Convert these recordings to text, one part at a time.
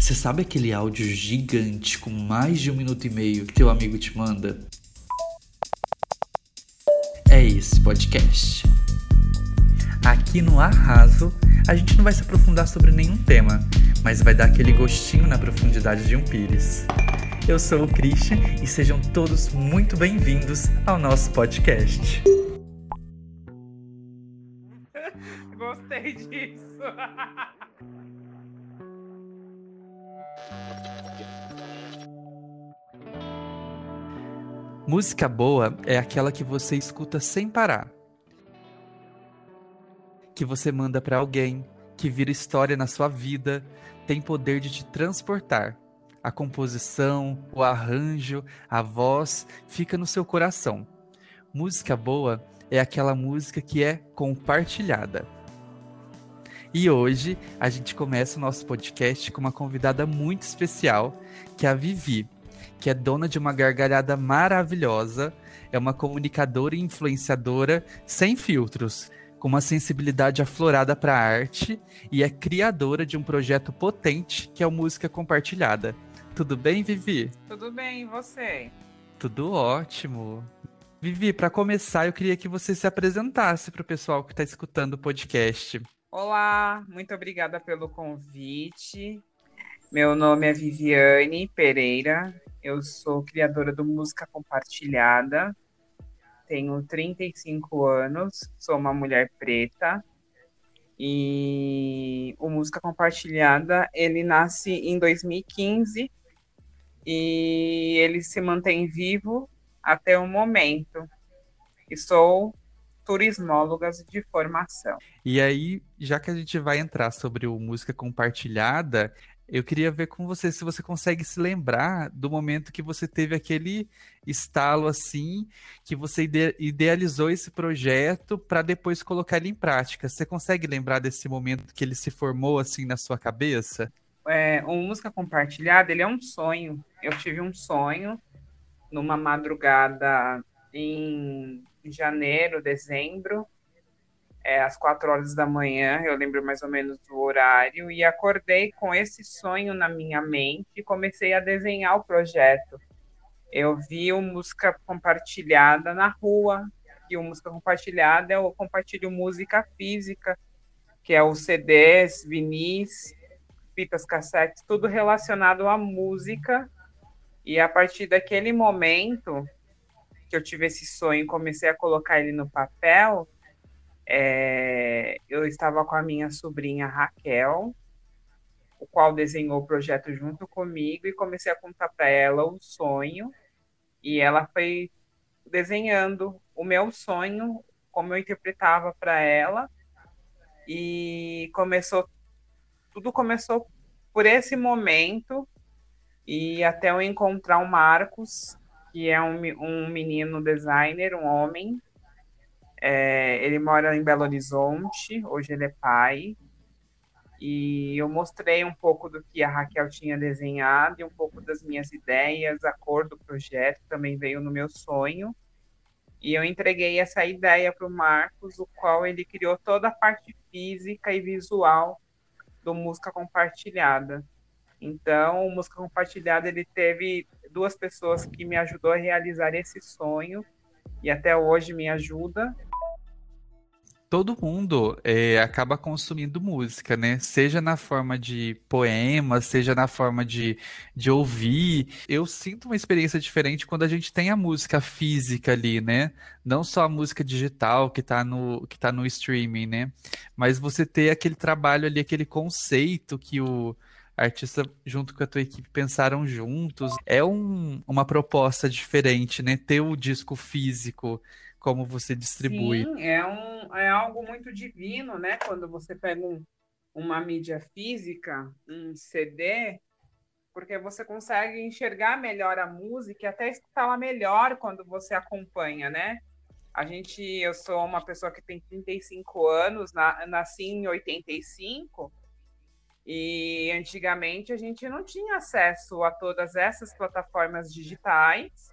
Você sabe aquele áudio gigante com mais de um minuto e meio que teu amigo te manda? É esse podcast. Aqui no Arraso, a gente não vai se aprofundar sobre nenhum tema, mas vai dar aquele gostinho na profundidade de um pires. Eu sou o Christian e sejam todos muito bem-vindos ao nosso podcast. Gostei disso. Música boa é aquela que você escuta sem parar. Que você manda para alguém, que vira história na sua vida, tem poder de te transportar. A composição, o arranjo, a voz fica no seu coração. Música boa é aquela música que é compartilhada. E hoje a gente começa o nosso podcast com uma convidada muito especial, que é a Vivi que é dona de uma gargalhada maravilhosa, é uma comunicadora e influenciadora sem filtros, com uma sensibilidade aflorada para a arte e é criadora de um projeto potente que é o Música Compartilhada. Tudo bem, Vivi? Tudo bem, e você? Tudo ótimo. Vivi, para começar, eu queria que você se apresentasse para o pessoal que está escutando o podcast. Olá, muito obrigada pelo convite. Meu nome é Viviane Pereira, eu sou criadora do Música Compartilhada, tenho 35 anos, sou uma mulher preta e o Música Compartilhada ele nasce em 2015 e ele se mantém vivo até o momento. E sou turismóloga de formação. E aí, já que a gente vai entrar sobre o música compartilhada, eu queria ver com você se você consegue se lembrar do momento que você teve aquele estalo assim, que você ide idealizou esse projeto para depois colocar ele em prática. Você consegue lembrar desse momento que ele se formou assim na sua cabeça? É, o música compartilhada, ele é um sonho. Eu tive um sonho numa madrugada em janeiro, dezembro, é, às quatro horas da manhã, eu lembro mais ou menos do horário, e acordei com esse sonho na minha mente e comecei a desenhar o projeto. Eu vi o música compartilhada na rua, e o música compartilhada eu compartilho música física, que é os CDs, vinis, fitas cassetes, tudo relacionado à música. E a partir daquele momento que eu tive esse sonho, comecei a colocar ele no papel, é, eu estava com a minha sobrinha Raquel, o qual desenhou o projeto junto comigo e comecei a contar para ela o sonho. E ela foi desenhando o meu sonho como eu interpretava para ela. E começou tudo começou por esse momento e até eu encontrar o Marcos que é um, um menino designer um homem é, ele mora em Belo Horizonte, hoje ele é pai. E eu mostrei um pouco do que a Raquel tinha desenhado e um pouco das minhas ideias, a cor do projeto também veio no meu sonho. E eu entreguei essa ideia para o Marcos, o qual ele criou toda a parte física e visual do Música Compartilhada. Então, o Música Compartilhada ele teve duas pessoas que me ajudou a realizar esse sonho e até hoje me ajuda todo mundo é, acaba consumindo música, né? Seja na forma de poemas, seja na forma de, de ouvir. Eu sinto uma experiência diferente quando a gente tem a música física ali, né? Não só a música digital que tá no, que tá no streaming, né? Mas você ter aquele trabalho ali, aquele conceito que o artista junto com a tua equipe pensaram juntos. É um, uma proposta diferente, né? Ter o disco físico como você distribui. Sim, é, um, é algo muito divino, né? Quando você pega um, uma mídia física, um CD, porque você consegue enxergar melhor a música e até escutá-la melhor quando você acompanha, né? A gente, eu sou uma pessoa que tem 35 anos, na, nasci em 85, e antigamente a gente não tinha acesso a todas essas plataformas digitais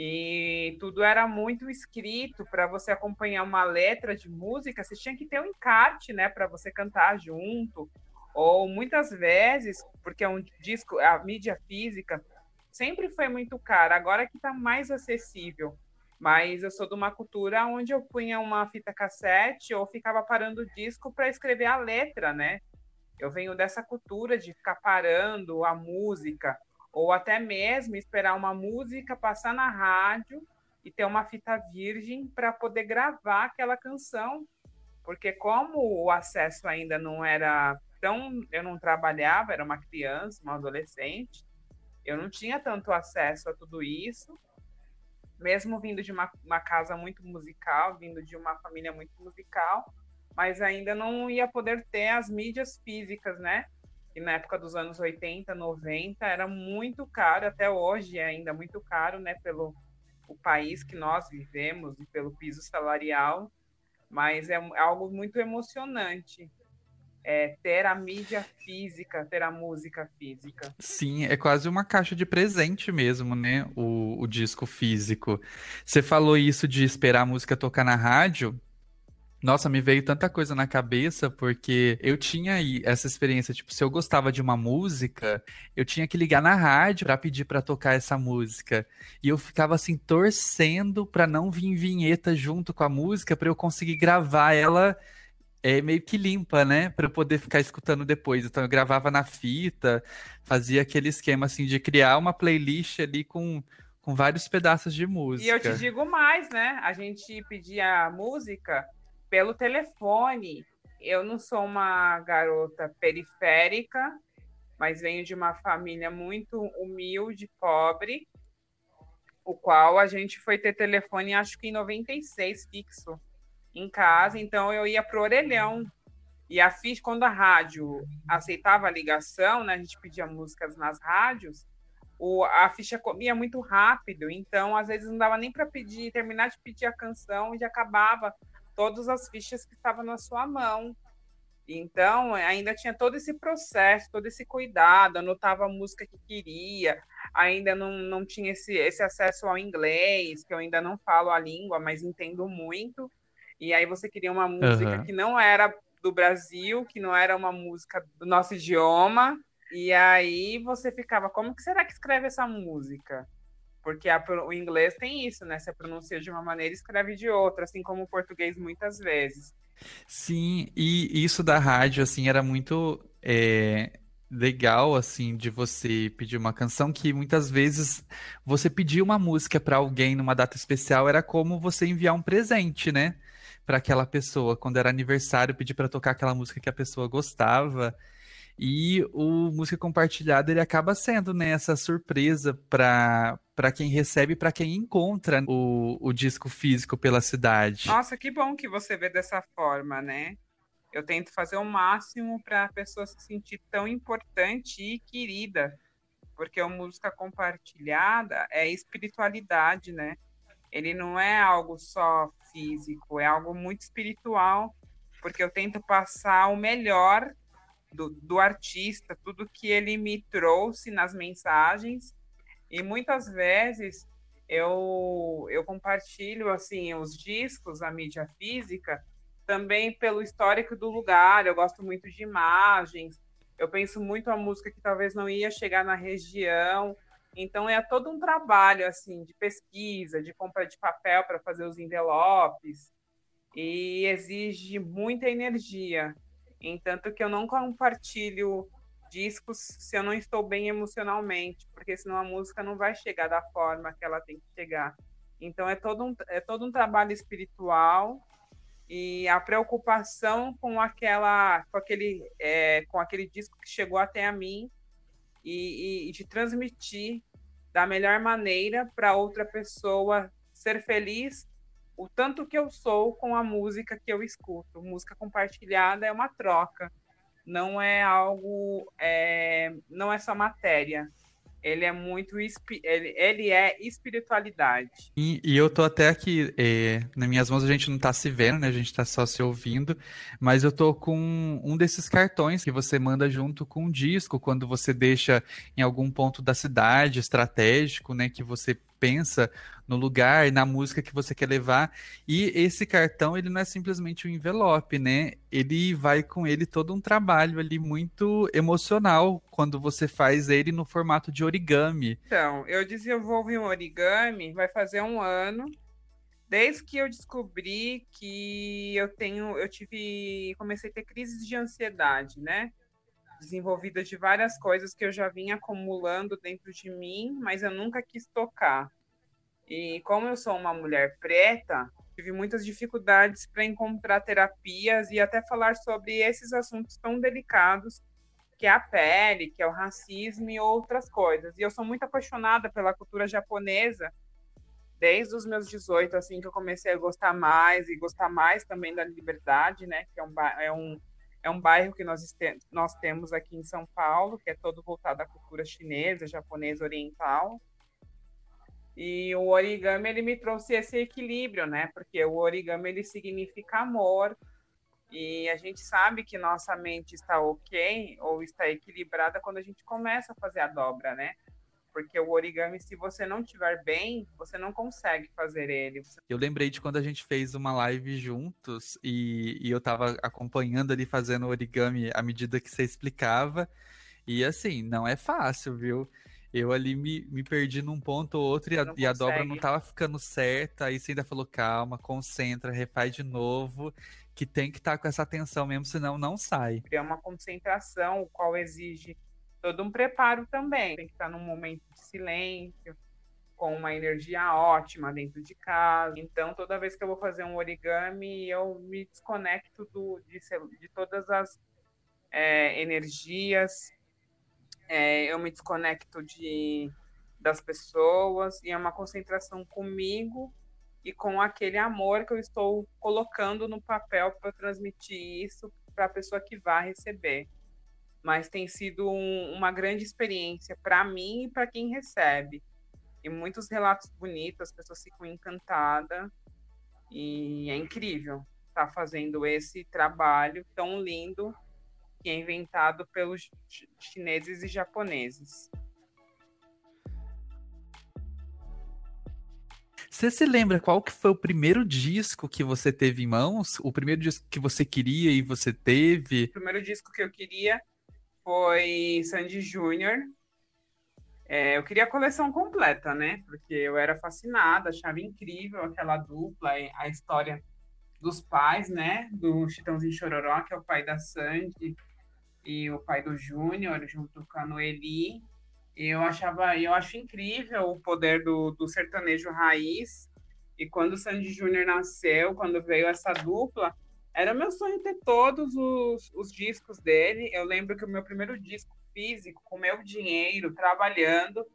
e tudo era muito escrito para você acompanhar uma letra de música, você tinha que ter um encarte, né, para você cantar junto, Ou muitas vezes, porque é um disco, a mídia física sempre foi muito cara, agora que está mais acessível. Mas eu sou de uma cultura onde eu punha uma fita cassete ou ficava parando o disco para escrever a letra, né? Eu venho dessa cultura de ficar parando a música, ou até mesmo esperar uma música passar na rádio e ter uma fita virgem para poder gravar aquela canção. Porque como o acesso ainda não era tão, eu não trabalhava, era uma criança, uma adolescente, eu não tinha tanto acesso a tudo isso mesmo vindo de uma, uma casa muito musical, vindo de uma família muito musical, mas ainda não ia poder ter as mídias físicas, né? Que na época dos anos 80, 90 era muito caro, até hoje é ainda muito caro, né? Pelo o país que nós vivemos e pelo piso salarial, mas é algo muito emocionante é, ter a mídia física, ter a música física. Sim, é quase uma caixa de presente mesmo, né? O, o disco físico. Você falou isso de esperar a música tocar na rádio. Nossa, me veio tanta coisa na cabeça, porque eu tinha aí essa experiência, tipo, se eu gostava de uma música, eu tinha que ligar na rádio para pedir para tocar essa música. E eu ficava assim torcendo para não vir vinheta junto com a música para eu conseguir gravar ela é meio que limpa, né? Para eu poder ficar escutando depois. Então eu gravava na fita, fazia aquele esquema assim de criar uma playlist ali com, com vários pedaços de música. E eu te digo mais, né? A gente pedia música pelo telefone. Eu não sou uma garota periférica, mas venho de uma família muito humilde, pobre, o qual a gente foi ter telefone acho que em 96 fixo em casa, então eu ia pro orelhão. E a ficha, quando a rádio aceitava a ligação, né, a gente pedia músicas nas rádios, o, a ficha comia muito rápido, então às vezes não dava nem para pedir, terminar de pedir a canção e já acabava todas as fichas que estavam na sua mão. Então, ainda tinha todo esse processo, todo esse cuidado, anotava a música que queria, ainda não, não tinha esse, esse acesso ao inglês, que eu ainda não falo a língua, mas entendo muito. E aí você queria uma música uhum. que não era do Brasil, que não era uma música do nosso idioma. E aí você ficava, como que será que escreve essa música? Porque a, o inglês tem isso, né? Você pronuncia de uma maneira e escreve de outra, assim como o português muitas vezes. Sim, e isso da rádio, assim, era muito é, legal, assim, de você pedir uma canção que muitas vezes você pedir uma música para alguém numa data especial era como você enviar um presente, né? para aquela pessoa. Quando era aniversário, pedir para tocar aquela música que a pessoa gostava. E o música compartilhada ele acaba sendo né, essa surpresa para para quem recebe, para quem encontra o, o disco físico pela cidade. Nossa, que bom que você vê dessa forma, né? Eu tento fazer o máximo para a pessoa se sentir tão importante e querida, porque a música compartilhada é espiritualidade, né? Ele não é algo só físico, é algo muito espiritual, porque eu tento passar o melhor do, do artista, tudo que ele me trouxe nas mensagens, e muitas vezes eu, eu compartilho assim os discos, a mídia física, também pelo histórico do lugar. Eu gosto muito de imagens. Eu penso muito a música que talvez não ia chegar na região, então é todo um trabalho assim de pesquisa, de compra de papel para fazer os envelopes e exige muita energia. Entanto que eu não compartilho discos se eu não estou bem emocionalmente, porque senão a música não vai chegar da forma que ela tem que chegar. Então é todo um, é todo um trabalho espiritual e a preocupação com aquela com aquele é, com aquele disco que chegou até a mim e, e, e de transmitir da melhor maneira para outra pessoa ser feliz o tanto que eu sou com a música que eu escuto. Música compartilhada é uma troca, não é algo, é, não é só matéria ele é muito ele, ele é espiritualidade. E, e, eu tô até aqui, é, nas minhas mãos a gente não tá se vendo, né? A gente tá só se ouvindo, mas eu tô com um desses cartões que você manda junto com um disco, quando você deixa em algum ponto da cidade estratégico, né? Que você pensa no lugar, na música que você quer levar. E esse cartão, ele não é simplesmente um envelope, né? Ele vai com ele todo um trabalho ali muito emocional quando você faz ele no formato de origami. Então, eu desenvolvi um origami, vai fazer um ano. Desde que eu descobri que eu tenho, eu tive, comecei a ter crises de ansiedade, né? Desenvolvidas de várias coisas que eu já vinha acumulando dentro de mim, mas eu nunca quis tocar. E como eu sou uma mulher preta, tive muitas dificuldades para encontrar terapias e até falar sobre esses assuntos tão delicados que é a pele, que é o racismo e outras coisas. E eu sou muito apaixonada pela cultura japonesa desde os meus 18, assim, que eu comecei a gostar mais e gostar mais também da liberdade, né? Que é um, é um, é um bairro que nós, nós temos aqui em São Paulo, que é todo voltado à cultura chinesa, japonesa, oriental. E o origami ele me trouxe esse equilíbrio, né? Porque o origami ele significa amor. E a gente sabe que nossa mente está ok ou está equilibrada quando a gente começa a fazer a dobra, né? Porque o origami, se você não tiver bem, você não consegue fazer ele. Eu lembrei de quando a gente fez uma live juntos e, e eu estava acompanhando ali fazendo origami à medida que você explicava. E assim, não é fácil, viu? eu ali me, me perdi num ponto ou outro e a, e a, dobra não tava ficando certa. Aí você ainda falou, calma, concentra, refaz de novo, que tem que estar tá com essa atenção mesmo, senão não sai. É uma concentração, o qual exige todo um preparo também. Tem que estar num momento de silêncio, com uma energia ótima dentro de casa. Então, toda vez que eu vou fazer um origami, eu me desconecto do, de, de todas as é, energias é, eu me desconecto de, das pessoas e é uma concentração comigo e com aquele amor que eu estou colocando no papel para transmitir isso para a pessoa que vai receber. Mas tem sido um, uma grande experiência para mim e para quem recebe. E muitos relatos bonitos, as pessoas ficam encantadas e é incrível estar tá fazendo esse trabalho tão lindo que é inventado pelos chineses e japoneses. Você se lembra qual que foi o primeiro disco que você teve em mãos? O primeiro disco que você queria e você teve? O primeiro disco que eu queria foi Sandy Júnior. É, eu queria a coleção completa, né? Porque eu era fascinada, achava incrível aquela dupla, a história dos pais, né? Do Chitãozinho Chororó, que é o pai da Sandy, e o pai do Júnior, junto com a Noeli. Eu achava, eu acho incrível o poder do, do sertanejo raiz. E quando o Sandy Júnior nasceu, quando veio essa dupla, era meu sonho ter todos os, os discos dele. Eu lembro que o meu primeiro disco físico, com meu dinheiro, trabalhando,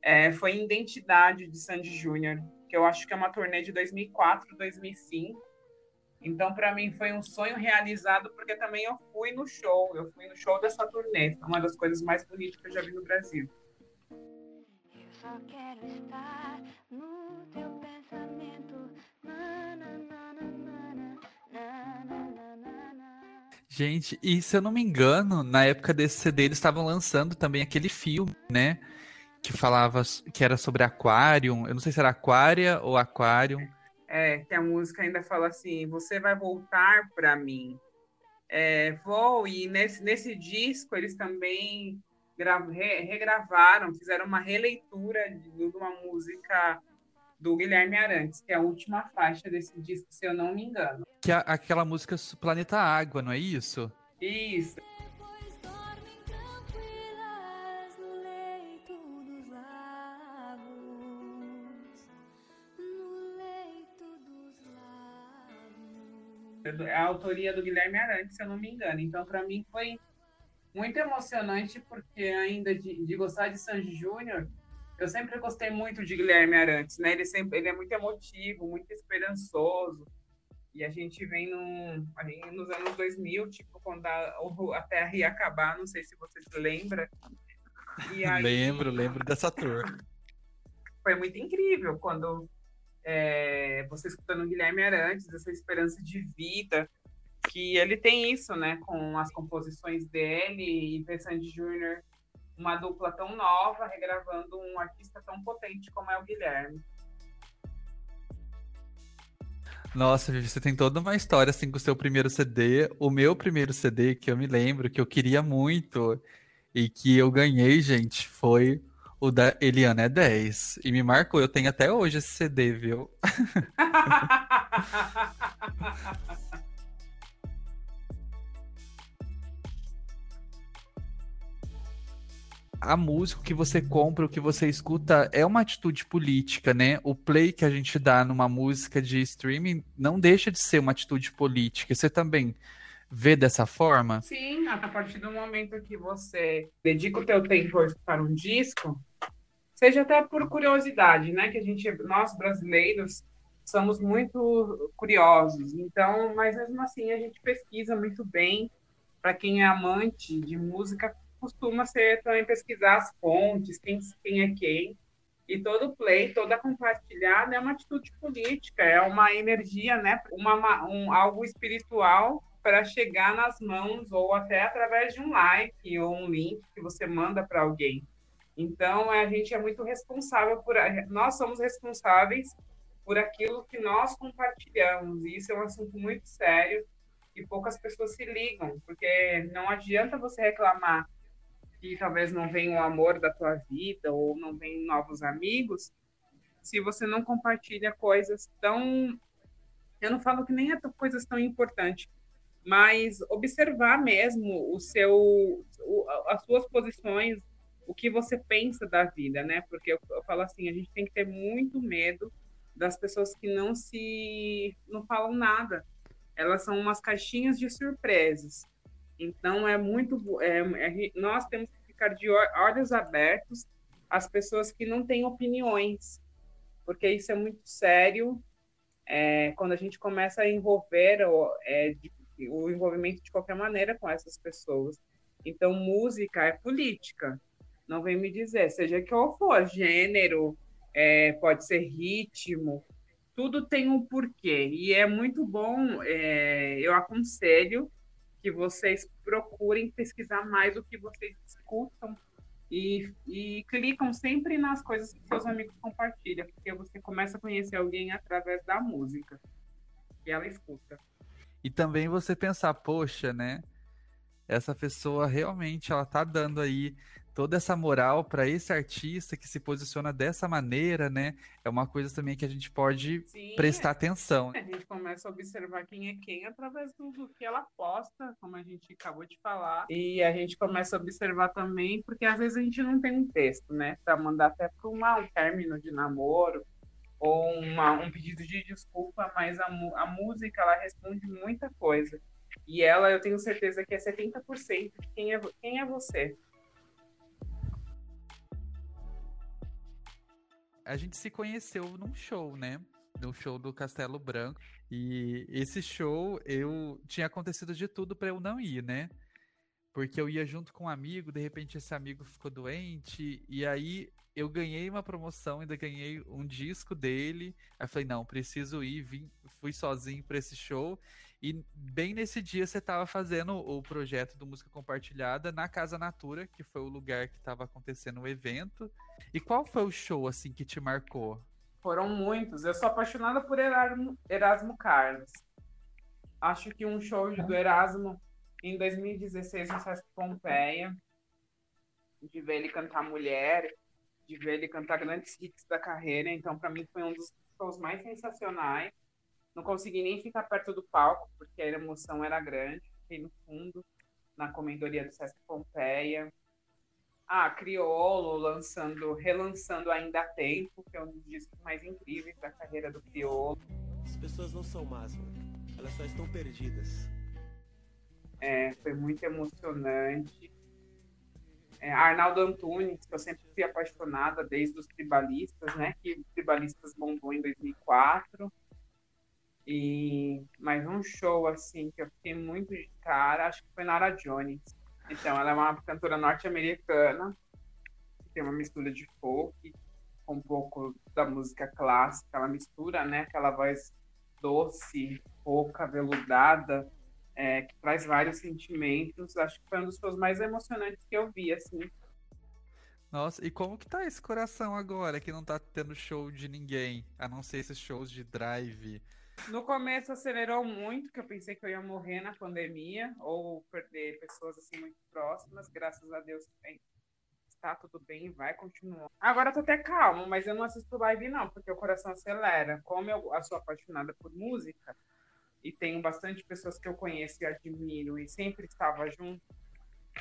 é, foi Identidade de Sandy Júnior, que eu acho que é uma turnê de 2004, 2005. Então, para mim, foi um sonho realizado, porque também eu fui no show, eu fui no show dessa turnê, uma das coisas mais bonitas que eu já vi no Brasil. Eu só quero estar no teu pensamento. Na, na, na, Gente, e se eu não me engano, na época desse CD eles estavam lançando também aquele filme, né? Que falava que era sobre Aquarium. Eu não sei se era Aquária ou Aquarium. É, que a música ainda fala assim: você vai voltar para mim. É, vou, e nesse, nesse disco eles também re, regravaram, fizeram uma releitura de, de uma música do Guilherme Arantes, que é a última faixa desse disco, se eu não me engano. Que é aquela música Planeta Água, não é isso? Isso. É a autoria do Guilherme Arantes, se eu não me engano. Então, para mim, foi muito emocionante, porque ainda de, de gostar de Sanji Júnior, eu sempre gostei muito de Guilherme Arantes, né? Ele, sempre, ele é muito emotivo, muito esperançoso. E a gente vem num, nos anos 2000, tipo, quando a, a Terra ia acabar, não sei se você se lembra. Aí, lembro, lembro dessa tour. Foi muito incrível quando é, você escutando o Guilherme Arantes, essa esperança de vida, que ele tem isso, né, com as composições dele, e Sandy Júnior uma dupla tão nova regravando um artista tão potente como é o Guilherme. Nossa, você tem toda uma história assim com o seu primeiro CD. O meu primeiro CD, que eu me lembro, que eu queria muito e que eu ganhei, gente, foi o da Eliana é 10. E me marcou. Eu tenho até hoje esse CD, viu? a música que você compra, o que você escuta é uma atitude política, né? O play que a gente dá numa música de streaming não deixa de ser uma atitude política. Você também vê dessa forma? Sim, a partir do momento que você dedica o teu tempo para um disco, seja até por curiosidade, né? Que a gente, nós brasileiros, somos muito curiosos. Então, mas mesmo assim a gente pesquisa muito bem. Para quem é amante de música, costuma ser também pesquisar as fontes, quem, quem é quem. E todo play, toda compartilhada é uma atitude política, é uma energia, né? uma, um, algo espiritual para chegar nas mãos ou até através de um like ou um link que você manda para alguém. Então, a gente é muito responsável por. Nós somos responsáveis por aquilo que nós compartilhamos. E isso é um assunto muito sério e poucas pessoas se ligam, porque não adianta você reclamar que talvez não venha o amor da tua vida ou não venham novos amigos, se você não compartilha coisas tão. Eu não falo que nem é coisas tão importantes, mas observar mesmo o seu, o, as suas posições, o que você pensa da vida, né? Porque eu, eu falo assim, a gente tem que ter muito medo das pessoas que não se não falam nada. Elas são umas caixinhas de surpresas. Então é muito é, é, nós temos que ficar de olhos abertos às pessoas que não têm opiniões, porque isso é muito sério. É, quando a gente começa a envolver o, é, de, o envolvimento de qualquer maneira com essas pessoas. Então música é política. Não vem me dizer, seja que for, gênero, é, pode ser ritmo, tudo tem um porquê. E é muito bom, é, eu aconselho que vocês procurem pesquisar mais o que vocês escutam e, e clicam sempre nas coisas que seus amigos compartilham, porque você começa a conhecer alguém através da música que ela escuta. E também você pensar, poxa, né? Essa pessoa realmente ela tá dando aí toda essa moral para esse artista que se posiciona dessa maneira, né? É uma coisa também que a gente pode Sim, prestar atenção. A gente começa a observar quem é quem através do, do, que ela posta, como a gente acabou de falar. E a gente começa a observar também, porque às vezes a gente não tem um texto, né? Para mandar até para um término de namoro ou uma, um pedido de desculpa, mas a, a música ela responde muita coisa. E ela, eu tenho certeza que é 70% de quem é, quem é você. A gente se conheceu num show, né? No show do Castelo Branco. E esse show, eu tinha acontecido de tudo para eu não ir, né? Porque eu ia junto com um amigo, de repente esse amigo ficou doente, e aí eu ganhei uma promoção, ainda ganhei um disco dele. Aí eu falei, não, preciso ir, vim, fui sozinho para esse show. E bem nesse dia você estava fazendo o projeto do Música Compartilhada na Casa Natura, que foi o lugar que estava acontecendo o evento. E qual foi o show assim que te marcou? Foram muitos. Eu sou apaixonada por Erasmo, Erasmo Carlos. Acho que um show do Erasmo em 2016 no Sesc Pompeia, de ver ele cantar Mulher, de ver ele cantar grandes hits da carreira. Então, para mim, foi um dos shows mais sensacionais. Não consegui nem ficar perto do palco, porque a emoção era grande. Fiquei no fundo, na comendoria do Sesc Pompeia. Ah, Criolo lançando, relançando Ainda Há Tempo, que é um dos discos mais incríveis da carreira do Criolo. As pessoas não são más, mano. Elas só estão perdidas. É, foi muito emocionante. É, Arnaldo Antunes, que eu sempre fui apaixonada desde os tribalistas, né? Que Tribalistas bombou em 2004. E mais um show assim que eu fiquei muito de cara, acho que foi Nara Jones. Então, ela é uma cantora norte-americana, que tem uma mistura de folk com um pouco da música clássica, ela mistura, né, aquela voz doce, rouca, veludada, é, que traz vários sentimentos. Acho que foi um dos shows mais emocionantes que eu vi, assim. Nossa, e como que tá esse coração agora que não tá tendo show de ninguém, a não ser esses shows de drive? No começo acelerou muito, que eu pensei que eu ia morrer na pandemia ou perder pessoas assim muito próximas. Graças a Deus está tudo bem, vai continuar. Agora eu tô até calmo, mas eu não assisto live não, porque o coração acelera. Como eu, eu sou apaixonada por música e tenho bastante pessoas que eu conheço e admiro e sempre estava junto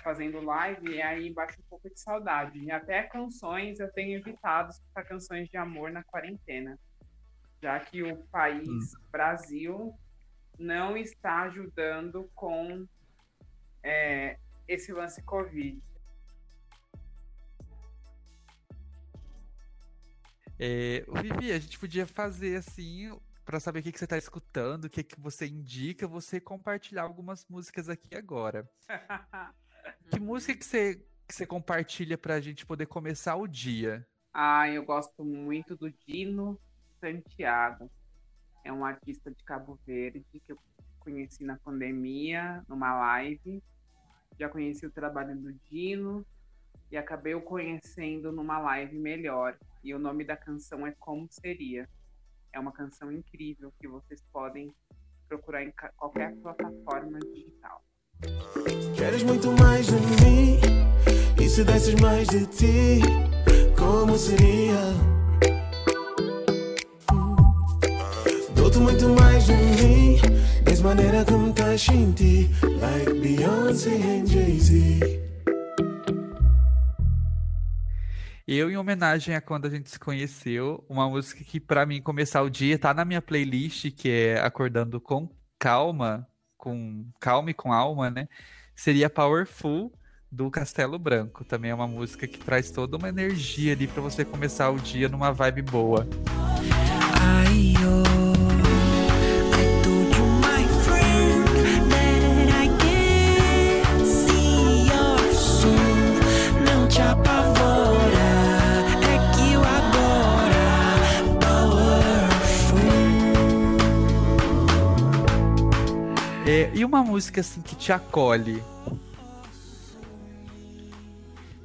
fazendo live, e aí bate um pouco de saudade. E até canções eu tenho evitado escutar canções de amor na quarentena já que o país, hum. Brasil, não está ajudando com é, esse lance Covid. É, Vivi, a gente podia fazer assim para saber o que, que você está escutando, o que, que você indica, você compartilhar algumas músicas aqui agora. que música que você, que você compartilha para a gente poder começar o dia? Ah, eu gosto muito do Dino Santiago. É um artista de Cabo Verde que eu conheci na pandemia, numa live. Já conheci o trabalho do Dino e acabei o conhecendo numa live melhor. E o nome da canção é Como Seria. É uma canção incrível que vocês podem procurar em qualquer plataforma digital. Queres muito mais de mim? E se desses mais de ti? Como seria? Muito mais mim Mesma maneira estás sentir Like Beyoncé and Jay-Z Eu, em homenagem a quando a gente se conheceu, uma música que para mim começar o dia tá na minha playlist, que é Acordando com Calma, com calma e com alma, né? Seria Powerful do Castelo Branco. Também é uma música que traz toda uma energia ali para você começar o dia numa vibe boa. É, e uma música assim que te acolhe?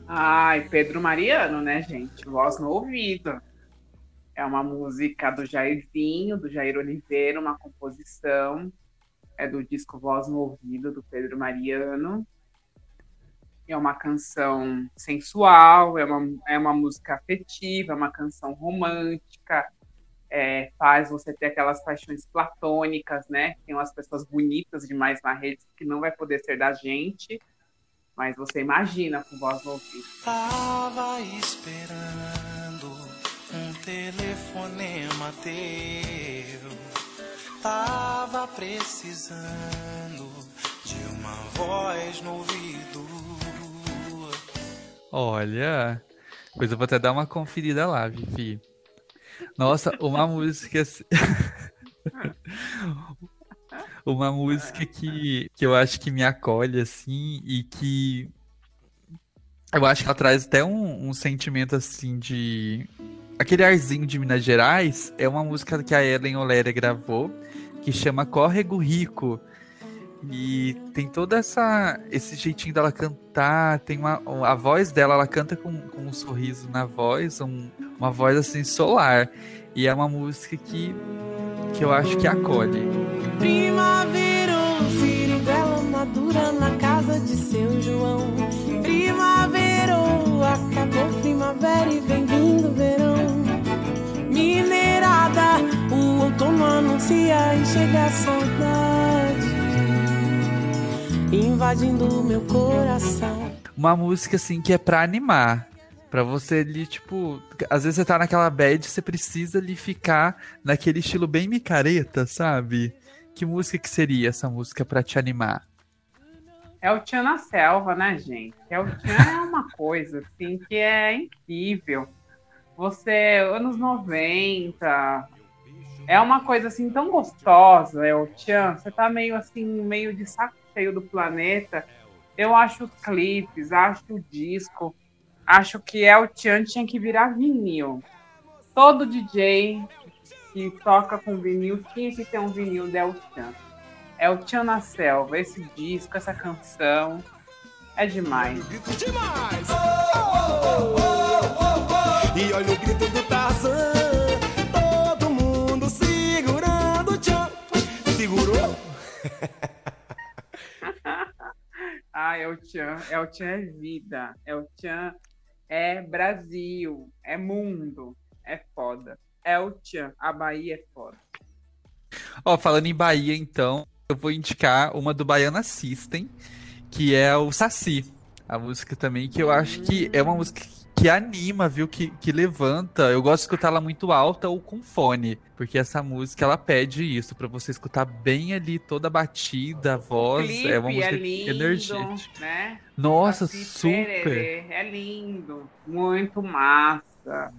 Ai, Pedro Mariano, né, gente? Voz no ouvido. É uma música do Jairzinho, do Jair Oliveira, uma composição. É do disco Voz no Ouvido, do Pedro Mariano. É uma canção sensual, é uma, é uma música afetiva, é uma canção romântica, é, faz você ter aquelas paixões platônicas, né? Tem umas pessoas bonitas demais na rede que não vai poder ser da gente, mas você imagina com voz no ouvido. Tava esperando um telefonema teu, tava precisando de uma voz no ouvido. Olha, pois eu vou até dar uma conferida lá, Vivi. Nossa, uma música. Uma música que, que eu acho que me acolhe, assim, e que. Eu acho que ela traz até um, um sentimento, assim, de. Aquele arzinho de Minas Gerais é uma música que a Ellen Oléria gravou, que chama Córrego Rico. E tem toda essa esse jeitinho dela cantar, tem uma a voz dela, ela canta com, com um sorriso na voz, um, uma voz assim solar. E é uma música que que eu acho que acolhe. Primavera, siriguela madura na casa de seu João. Primavera, acabou primavera e vem vindo verão. Minerada, o outono anuncia e chega a saudade invadindo meu coração. Uma música assim que é pra animar. Pra você ali, tipo, às vezes você tá naquela bad, você precisa ali ficar naquele estilo bem micareta, sabe? Que música que seria essa música para te animar? É o Tchan na selva, né, gente? É o Tchan é uma coisa, assim, que é incrível. Você, anos 90, é uma coisa, assim, tão gostosa, é o Tchan. Você tá meio, assim, meio de saco saiu do planeta, eu acho os clipes, acho o disco, acho que El Tian tinha que virar vinil. Todo DJ que toca com vinil tinha que ter um vinil de El Chan. El Tian na selva, esse disco, essa canção, é demais. demais! Oh, oh, oh, e olha o grito do Tarzan. Todo mundo segurando o tchan. Segurou? El Tchan é vida. El Tchan é Brasil. É mundo. É foda. El Tchan. A Bahia é foda. Ó, falando em Bahia, então, eu vou indicar uma do Baiana System, que é o Saci. A música também, que eu acho que é uma música que anima, viu? Que, que levanta. Eu gosto de escutar ela muito alta ou com fone, porque essa música ela pede isso, para você escutar bem ali toda a batida, a voz. É uma música é lindo, energética. né? Nossa, Saci super. É lindo, muito massa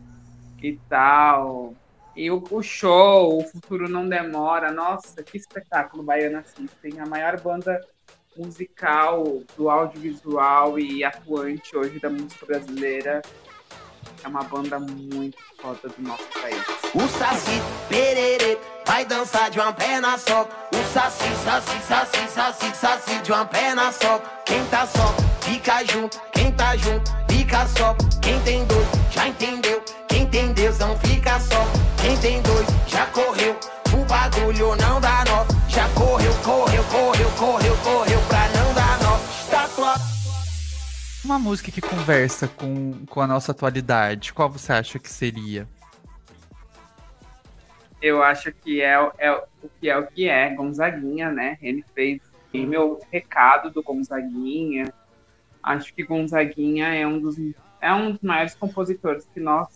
e tal. E o, o show, o futuro não demora. Nossa, que espetáculo Baiana System, a maior banda musical do audiovisual e atuante hoje da música brasileira. É uma banda muito foda do nosso país. O Saci Pererê vai dançar de uma perna só. O Saci, Saci, Saci, Saci, Saci de uma perna só. Quem tá só, fica junto. Quem tá junto, fica só. Quem tem dois, já entendeu. Quem tem Deus não fica só. Quem tem dois, já correu. O bagulho não dá nó. Já correu, correu, correu, correu, correu Uma música que conversa com, com a nossa atualidade, qual você acha que seria? Eu acho que é, o- é o que é o que é, Gonzaguinha, né? Ele fez e meu recado do Gonzaguinha. Acho que Gonzaguinha é um dos, é um dos maiores compositores que nós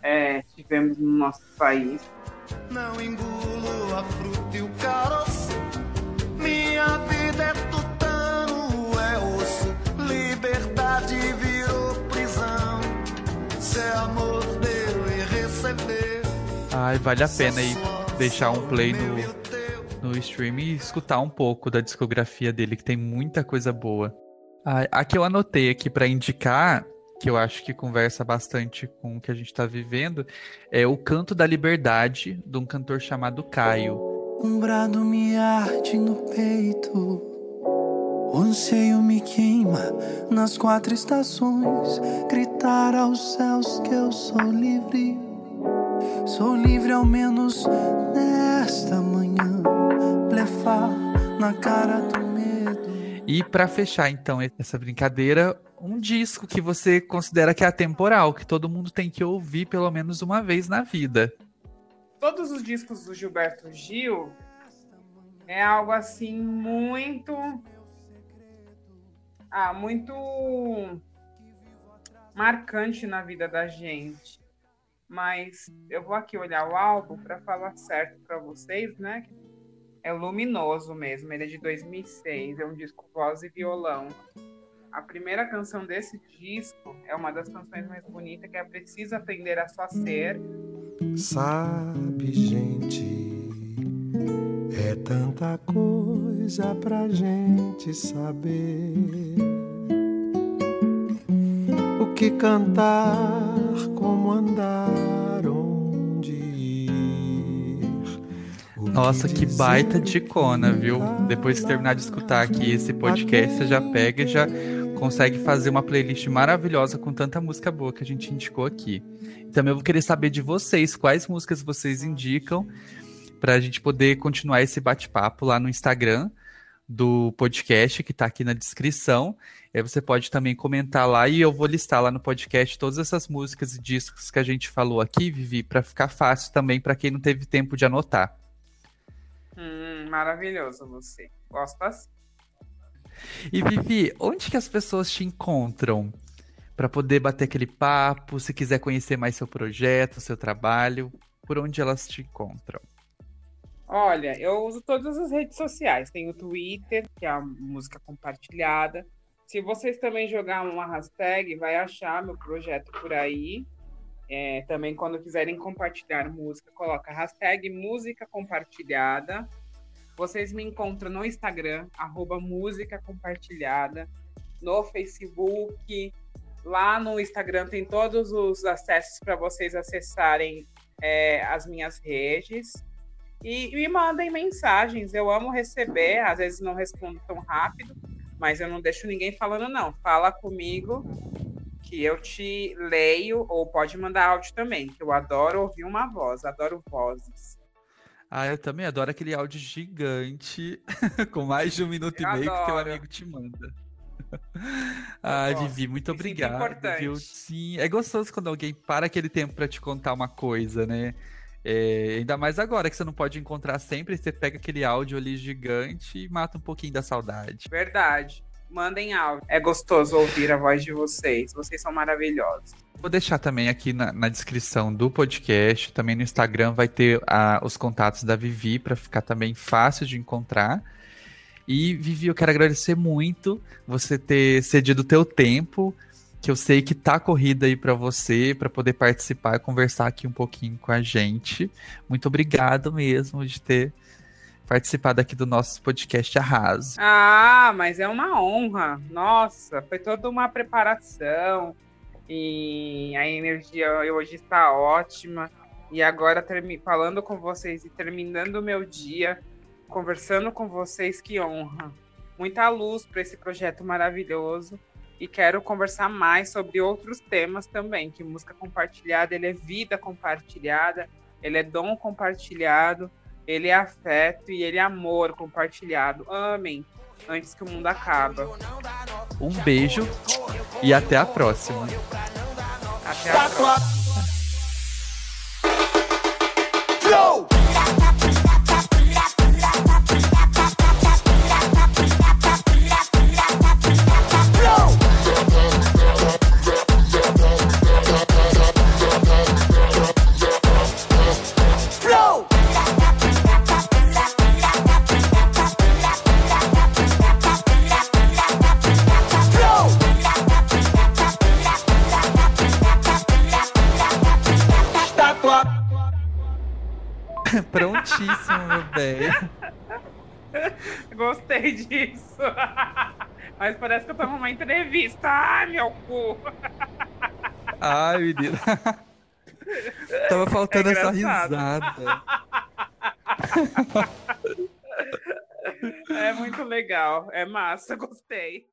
é, tivemos no nosso país. Não engulo a fruta e o caroço. Minha vida é tutano, é amor, e receber. Ai, vale a pena aí deixar um play no, no stream e escutar um pouco da discografia dele, que tem muita coisa boa. A que eu anotei aqui pra indicar, que eu acho que conversa bastante com o que a gente tá vivendo, é O Canto da Liberdade, de um cantor chamado Caio. Um brado me arde no peito, o anseio me queima nas quatro estações. Gritar aos céus que eu sou livre, sou livre ao menos nesta manhã. Blefar na cara do medo. E pra fechar então essa brincadeira, um disco que você considera que é atemporal, que todo mundo tem que ouvir pelo menos uma vez na vida. Todos os discos do Gilberto Gil é algo assim muito. Ah, muito marcante na vida da gente. Mas eu vou aqui olhar o álbum para falar certo para vocês, né? É luminoso mesmo, ele é de 2006, é um disco voz e violão. A primeira canção desse disco é uma das canções mais bonitas, que é Preciso Aprender a Só Ser. Sabe, gente, é tanta coisa pra gente saber. O que cantar, como andar, onde ir. o Nossa, que baita dicona, viu? Depois que terminar de escutar aqui esse podcast, você já pega e já consegue fazer uma playlist maravilhosa com tanta música boa que a gente indicou aqui. Também eu vou querer saber de vocês quais músicas vocês indicam para a gente poder continuar esse bate-papo lá no Instagram do podcast que está aqui na descrição. Aí você pode também comentar lá e eu vou listar lá no podcast todas essas músicas e discos que a gente falou aqui, Vivi, para ficar fácil também para quem não teve tempo de anotar. Hum, maravilhoso você. Gosto assim. E Vivi, onde que as pessoas te encontram para poder bater aquele papo? Se quiser conhecer mais seu projeto, seu trabalho, por onde elas te encontram? Olha, eu uso todas as redes sociais. Tem o Twitter, que é a música compartilhada. Se vocês também jogar uma hashtag, vai achar meu projeto por aí. É, também, quando quiserem compartilhar música, coloca hashtag música compartilhada. Vocês me encontram no Instagram, arroba música compartilhada, no Facebook. Lá no Instagram tem todos os acessos para vocês acessarem é, as minhas redes. E me mandem mensagens. Eu amo receber, às vezes não respondo tão rápido, mas eu não deixo ninguém falando, não. Fala comigo que eu te leio, ou pode mandar áudio também, que eu adoro ouvir uma voz, adoro vozes. Ah, eu também adoro aquele áudio gigante, com mais de um minuto Eu e meio que teu adoro. amigo te manda. Gosto. Vivi, muito obrigado. Sim, é gostoso quando alguém para aquele tempo pra te contar uma coisa, né? É, ainda mais agora que você não pode encontrar sempre, você pega aquele áudio ali gigante e mata um pouquinho da saudade. Verdade. Mandem áudio. É gostoso ouvir a voz de vocês. Vocês são maravilhosos. Vou deixar também aqui na, na descrição do podcast, também no Instagram vai ter ah, os contatos da Vivi para ficar também fácil de encontrar. E Vivi, eu quero agradecer muito você ter cedido o teu tempo, que eu sei que tá corrida aí para você, para poder participar e conversar aqui um pouquinho com a gente. Muito obrigado mesmo de ter participado aqui do nosso podcast Arraso. Ah, mas é uma honra. Nossa, foi toda uma preparação. E a energia hoje está ótima. E agora, falando com vocês e terminando o meu dia, conversando com vocês, que honra. Muita luz para esse projeto maravilhoso. E quero conversar mais sobre outros temas também, que música compartilhada, ele é vida compartilhada, ele é dom compartilhado, ele é afeto e ele é amor compartilhado. Amém. Antes que o mundo acaba. Um beijo e até a próxima. Até a próxima. Bem. Gostei disso. Mas parece que eu tô numa entrevista. Ai, meu cu. Ai, menina. Tava faltando É essa risada. É muito legal. É massa, gostei.